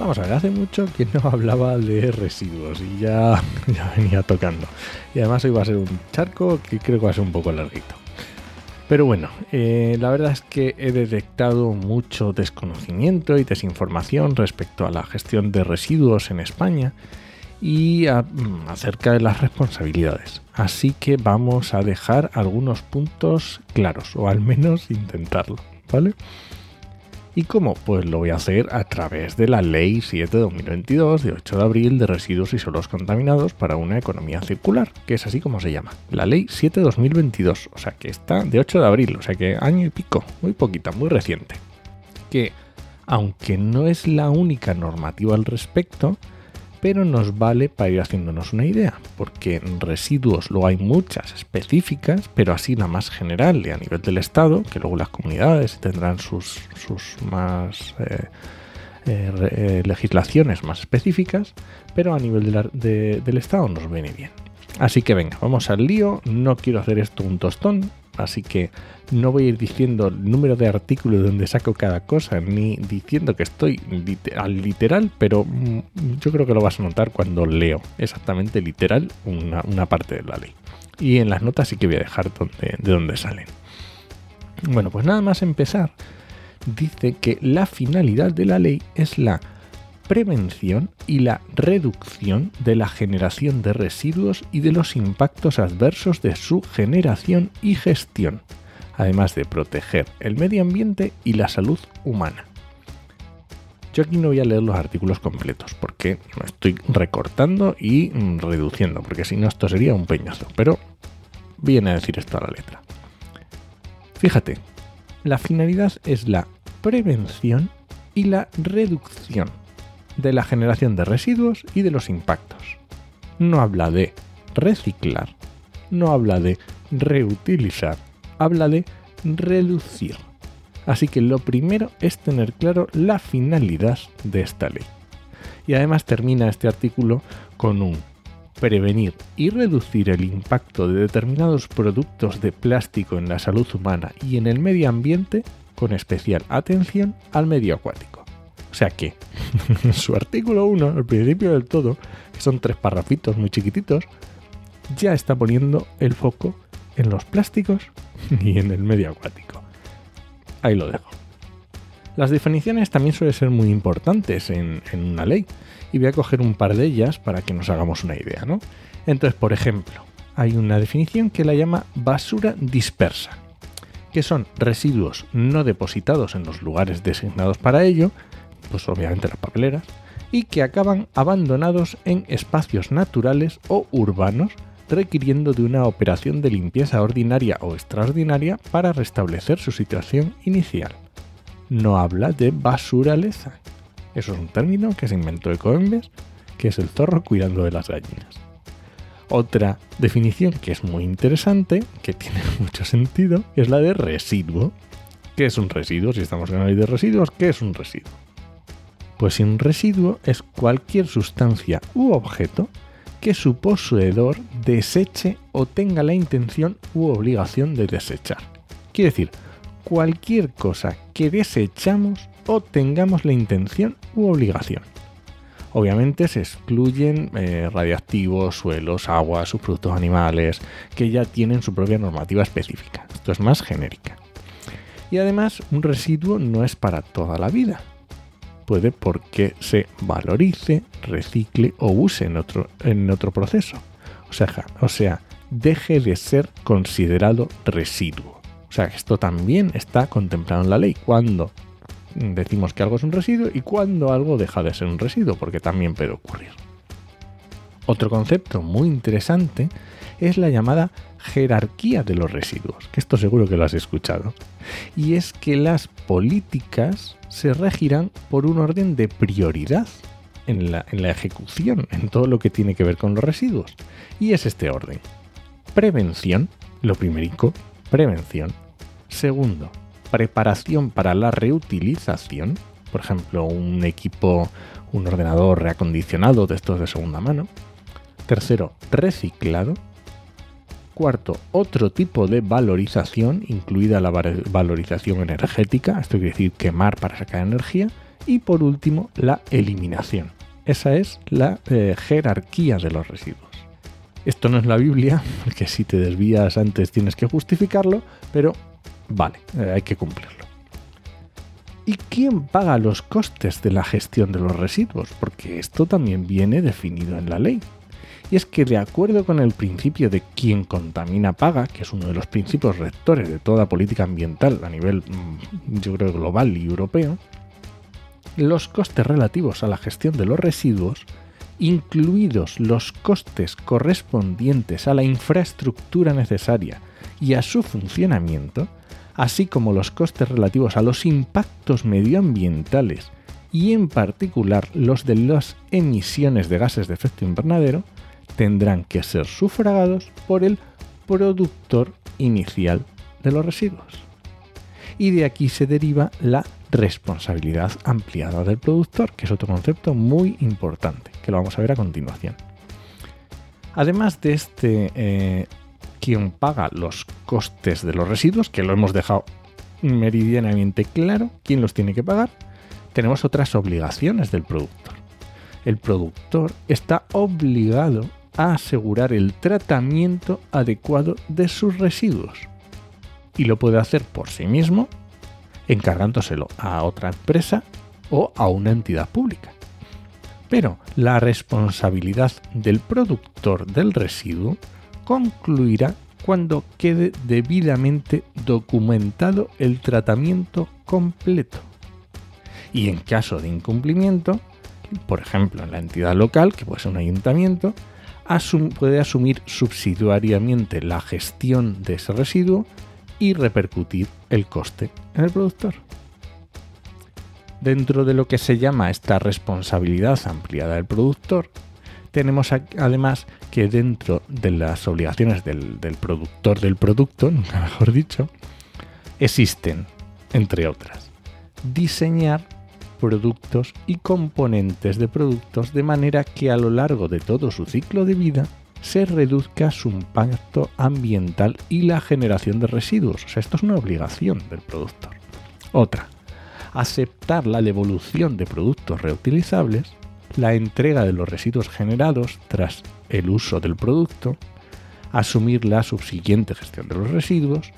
Vamos a ver, hace mucho que no hablaba de residuos y ya, venía tocando. Y además hoy va a ser un charco que creo que va a ser un poco larguito. Pero bueno, eh, la verdad es que he detectado mucho desconocimiento y desinformación respecto a la gestión de residuos en España y mm, acerca de las responsabilidades. Así que vamos a dejar algunos puntos claros, o al menos intentarlo, ¿vale? ¿Y cómo? Pues lo voy a hacer a través de la Ley 7 de 2022 de 8 de abril de residuos y suelos contaminados para una economía circular, que es así como se llama. La Ley 7 de 2022, o sea que está de 8 de abril, o sea que año y pico, muy poquita, muy reciente. Que, aunque no es la única normativa al respecto, pero nos vale para ir haciéndonos una idea, porque en residuos luego hay muchas específicas, pero así la más general y a nivel del Estado, que luego las comunidades tendrán sus, sus más eh, eh, eh, legislaciones más específicas, pero a nivel del Estado nos viene bien. Así que venga, vamos al lío, no quiero hacer esto un tostón, así que no voy a ir diciendo el número de artículos donde saco cada cosa, ni diciendo que estoy al literal, pero mm, yo creo que lo vas a notar cuando leo exactamente literal una, parte de la ley. Y en las notas sí que voy a dejar de dónde salen. Bueno, pues nada más empezar, dice que la finalidad de la ley es la prevención y la reducción de la generación de residuos y de los impactos adversos de su generación y gestión, además de proteger el medio ambiente y la salud humana. Yo aquí no voy a leer los artículos completos porque estoy recortando y reduciendo, porque si no esto sería un peñazo, pero viene a decir esto a la letra. Fíjate, la finalidad es la prevención y la reducción de la generación de residuos y de los impactos. No habla de reciclar, no habla de reutilizar, habla de reducir. Así que lo primero es tener claro la finalidad de esta ley. Y además termina este artículo con un prevenir y reducir el impacto de determinados productos de plástico en la salud humana y en el medio ambiente con especial atención al medio acuático. O sea que, su artículo 1, al principio del todo, que son tres parrafitos muy chiquititos, ya está poniendo el foco en los plásticos y en el medio acuático. Ahí lo dejo. Las definiciones también suelen ser muy importantes en, en, una ley y voy a coger un par de ellas para que nos hagamos una idea, ¿no? Entonces, por ejemplo, hay una definición que la llama basura dispersa, que son residuos no depositados en los lugares designados para ello, pues obviamente las papeleras, y que acaban abandonados en espacios naturales o urbanos, requiriendo de una operación de limpieza ordinaria o extraordinaria para restablecer su situación inicial. No habla de basuraleza. Eso es un término que se inventó Ecoembes, que es el zorro cuidando de las gallinas. Otra definición que es muy interesante, que tiene mucho sentido, es la de residuo. ¿Qué es un residuo? Si estamos en la ley de residuos, ¿qué es un residuo? Pues un residuo es cualquier sustancia u objeto que su poseedor deseche o tenga la intención u obligación de desechar. Quiere decir, cualquier cosa que desechamos o tengamos la intención u obligación. Obviamente se excluyen eh, radiactivos, suelos, aguas, subproductos animales, que ya tienen su propia normativa específica. Esto es más genérica. Y además, un residuo no es para toda la vida, puede porque se valorice, recicle o use en otro, en otro proceso. O sea, o sea, deje de ser considerado residuo. O sea, esto también está contemplado en la ley. Cuando decimos que algo es un residuo y cuando algo deja de ser un residuo, porque también puede ocurrir. Otro concepto muy interesante es la llamada jerarquía de los residuos, que esto seguro que lo has escuchado. Y es que las políticas se regirán por un orden de prioridad en la, en la ejecución, en todo lo que tiene que ver con los residuos. Y es este orden. Prevención, lo primerico, prevención. Segundo, preparación para la reutilización, por ejemplo, un equipo, un ordenador reacondicionado de estos de segunda mano. Tercero, reciclado. Cuarto, otro tipo de valorización, incluida la valorización energética, esto quiere decir quemar para sacar energía. Y por último, la eliminación. Esa es la eh, jerarquía de los residuos. Esto no es la Biblia, porque si te desvías antes tienes que justificarlo, pero vale, eh, hay que cumplirlo. ¿Y quién paga los costes de la gestión de los residuos? Porque esto también viene definido en la ley. Y es que de acuerdo con el principio de quien contamina paga, que es uno de los principios rectores de toda política ambiental a nivel, mm, yo creo, global y europeo, los costes relativos a la gestión de los residuos, incluidos los costes correspondientes a la infraestructura necesaria y a su funcionamiento, así como los costes relativos a los impactos medioambientales y en particular los de las emisiones de gases de efecto invernadero, tendrán que ser sufragados por el productor inicial de los residuos. Y de aquí se deriva la responsabilidad ampliada del productor, que es otro concepto muy importante, que lo vamos a ver a continuación. Además de este eh, quien paga los costes de los residuos, que lo hemos dejado meridianamente claro, quién los tiene que pagar, tenemos otras obligaciones del productor. El productor está obligado asegurar el tratamiento adecuado de sus residuos y lo puede hacer por sí mismo, encargándoselo a otra empresa o a una entidad pública. Pero la responsabilidad del productor del residuo concluirá cuando quede debidamente documentado el tratamiento completo. Y en caso de incumplimiento, por ejemplo en la entidad local, que puede ser un ayuntamiento, puede asumir subsidiariamente la gestión de ese residuo y repercutir el coste en el productor. Dentro de lo que se llama esta responsabilidad ampliada del productor, tenemos además que dentro de las obligaciones del, productor del producto, nunca mejor dicho, existen, entre otras, diseñar productos y componentes de productos de manera que a lo largo de todo su ciclo de vida se reduzca su impacto ambiental y la generación de residuos. O sea, esto es una obligación del productor. Otra, aceptar la devolución de productos reutilizables la entrega de los residuos generados tras el uso del producto, asumir la subsiguiente gestión de los residuos,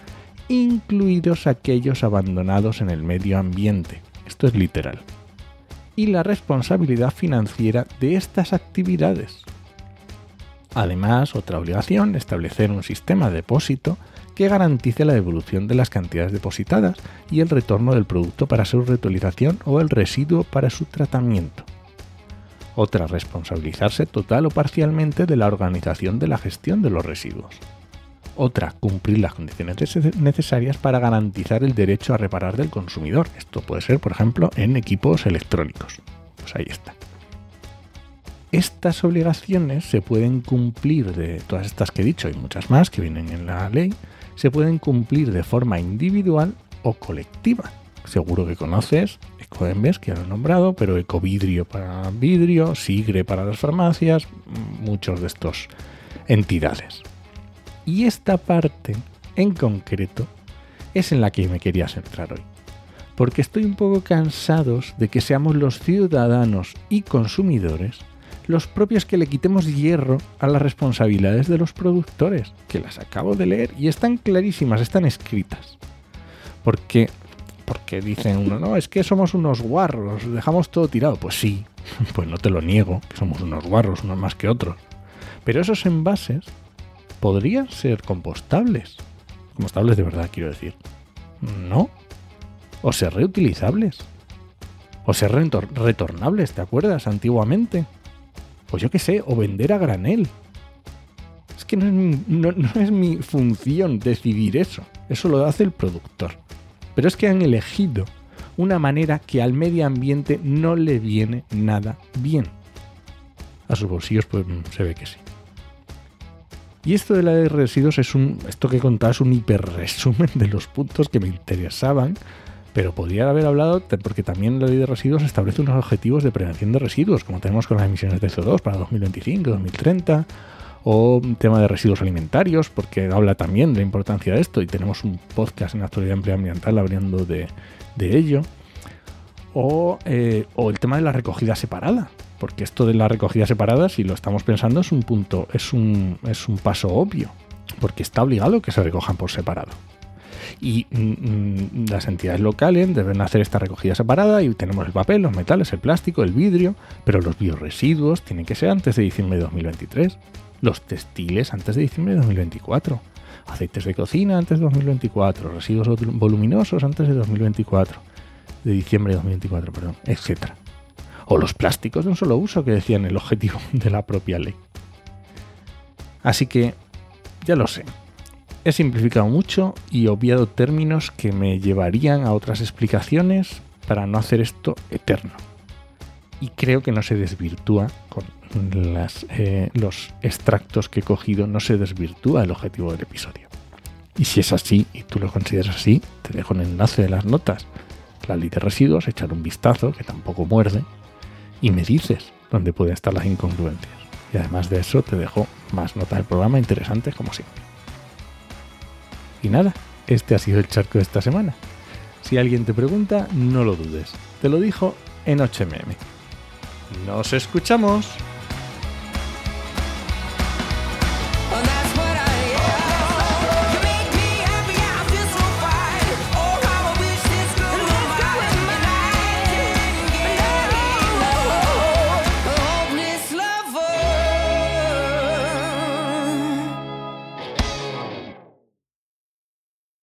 incluidos aquellos abandonados en el medio ambiente. Esto es literal. Y la responsabilidad financiera de estas actividades. Además, otra obligación, establecer un sistema de depósito que garantice la devolución de las cantidades depositadas y el retorno del producto para su reutilización o el residuo para su tratamiento. Otra, responsabilizarse total o parcialmente de la organización de la gestión de los residuos. Otra, cumplir las condiciones necesarias para garantizar el derecho a reparar del consumidor. Esto puede ser, por ejemplo, en equipos electrónicos. Pues ahí está. Estas obligaciones se pueden cumplir de todas estas que he dicho y muchas más que vienen en la ley, se pueden cumplir de forma individual o colectiva. Seguro que conoces Ecoembes, que ya lo he nombrado, pero Ecovidrio para vidrio, Sigre para las farmacias, muchos de estos entidades. Y esta parte en concreto es en la que me quería centrar hoy. Porque estoy un poco cansados de que seamos los ciudadanos y consumidores los propios que le quitemos hierro a las responsabilidades de los productores, que las acabo de leer y están clarísimas, están escritas. Porque porque dicen uno, no, es que somos unos guarros, dejamos todo tirado. Pues sí, pues no te lo niego, que somos unos guarros, unos más que otros. Pero esos envases podrían ser compostables. Compostables de verdad, quiero decir. No. O ser reutilizables. O ser retornables, ¿te acuerdas? Antiguamente. Pues yo qué sé, o vender a granel. Es que no es mi función decidir eso. Eso lo hace el productor. Pero es que han elegido una manera que al medio ambiente no le viene nada bien. a sus bolsillos, pues mm, se ve que sí. Y esto de la de residuos es un, esto que he contado es un hiper resumen de los puntos que me interesaban, pero podría haber hablado porque también la ley de residuos establece unos objetivos de prevención de residuos, como tenemos con las emisiones de CO2 para 2025, 2030, o tema de residuos alimentarios, porque habla también de la importancia de esto y tenemos un podcast en actualidad ambiental hablando de, ello, o, eh, o el tema de la recogida separada, porque esto de la recogida separada, si lo estamos pensando, es un punto, es un, es un paso obvio, porque está obligado que se recojan por separado. Y mm, mm, las entidades locales deben hacer esta recogida separada y tenemos el papel, los metales, el plástico, el vidrio, pero los bioresiduos tienen que ser antes de diciembre de 2023, los textiles antes de diciembre de 2024, aceites de cocina antes de 2024, residuos voluminosos antes de 2024, de diciembre de 2024, perdón, etcétera o los plásticos de un solo uso que decían el objetivo de la propia ley. Así que, ya lo sé, he simplificado mucho y obviado términos que me llevarían a otras explicaciones para no hacer esto eterno. Y creo que no se desvirtúa con eh, los extractos que he cogido, no se desvirtúa el objetivo del episodio. Y si es así y tú lo consideras así, te dejo un enlace de las notas. La ley de residuos, echar un vistazo, que tampoco muerde, y me dices dónde pueden estar las incongruencias. Y además de eso te dejo más notas del programa interesantes como siempre. Y nada, este ha sido el charco de esta semana. Si alguien te pregunta, no lo dudes. Te lo dijo en 8mm. ¡Nos escuchamos!